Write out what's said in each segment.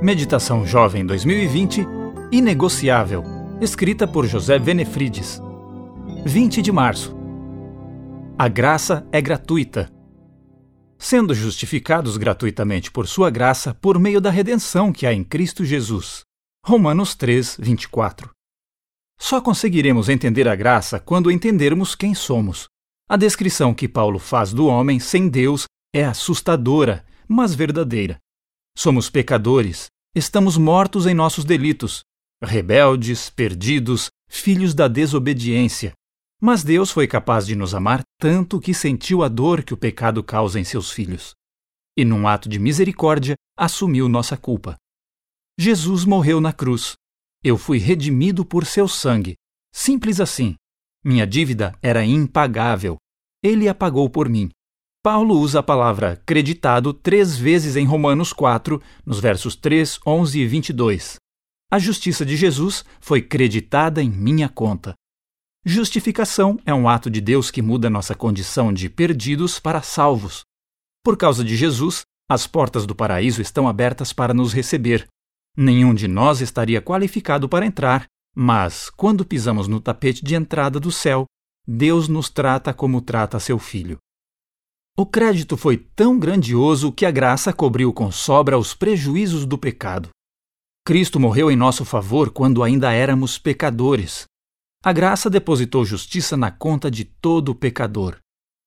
Meditação Jovem 2020 Inegociável, escrita por José Venefrides. 20 de março. A graça é gratuita. Sendo justificados gratuitamente por sua graça por meio da redenção que há em Cristo Jesus. Romanos 3, 24. Só conseguiremos entender a graça quando entendermos quem somos. A descrição que Paulo faz do homem sem Deus é assustadora, mas verdadeira. Somos pecadores, estamos mortos em nossos delitos, rebeldes, perdidos, filhos da desobediência. Mas Deus foi capaz de nos amar tanto que sentiu a dor que o pecado causa em seus filhos. E, num ato de misericórdia, assumiu nossa culpa. Jesus morreu na cruz. Eu fui redimido por seu sangue. Simples assim. Minha dívida era impagável. Ele a pagou por mim. Paulo usa a palavra creditado três vezes em Romanos 4, nos versos 3, 11 e 22. A justiça de Jesus foi creditada em minha conta. Justificação é um ato de Deus que muda nossa condição de perdidos para salvos. Por causa de Jesus, as portas do paraíso estão abertas para nos receber. Nenhum de nós estaria qualificado para entrar, mas, quando pisamos no tapete de entrada do céu, Deus nos trata como trata seu filho. O crédito foi tão grandioso que a graça cobriu com sobra os prejuízos do pecado. Cristo morreu em nosso favor quando ainda éramos pecadores. A graça depositou justiça na conta de todo pecador.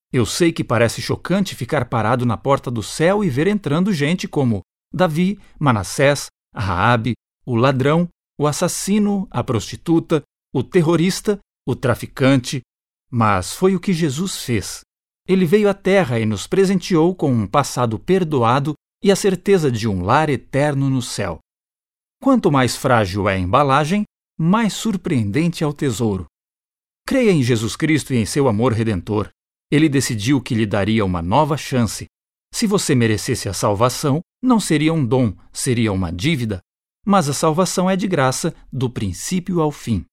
Eu sei que parece chocante ficar parado na porta do céu e ver entrando gente como Davi, Manassés, Raabe, o ladrão, o assassino, a prostituta, o terrorista, o traficante, mas foi o que Jesus fez. Ele veio à Terra e nos presenteou com um passado perdoado e a certeza de um lar eterno no céu. Quanto mais frágil é a embalagem, mais surpreendente é o tesouro. Creia em Jesus Cristo e em seu amor redentor. Ele decidiu que lhe daria uma nova chance. Se você merecesse a salvação, não seria um dom, seria uma dívida. Mas a salvação é de graça, do princípio ao fim.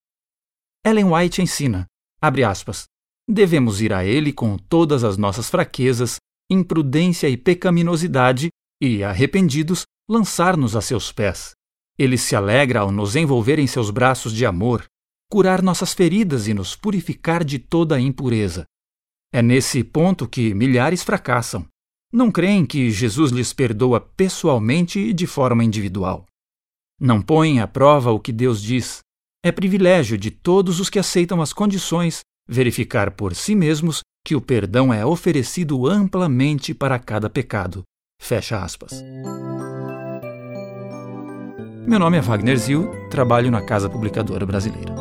Ellen White ensina, abre aspas, devemos ir a Ele com todas as nossas fraquezas, imprudência e pecaminosidade, e, arrependidos, lançar-nos a seus pés. Ele se alegra ao nos envolver em seus braços de amor, curar nossas feridas e nos purificar de toda a impureza. É nesse ponto que milhares fracassam. Não creem que Jesus lhes perdoa pessoalmente e de forma individual. Não põem à prova o que Deus diz. É privilégio de todos os que aceitam as condições verificar por si mesmos que o perdão é oferecido amplamente para cada pecado. Fecha aspas. Meu nome é Wagner Zil, trabalho na Casa Publicadora Brasileira.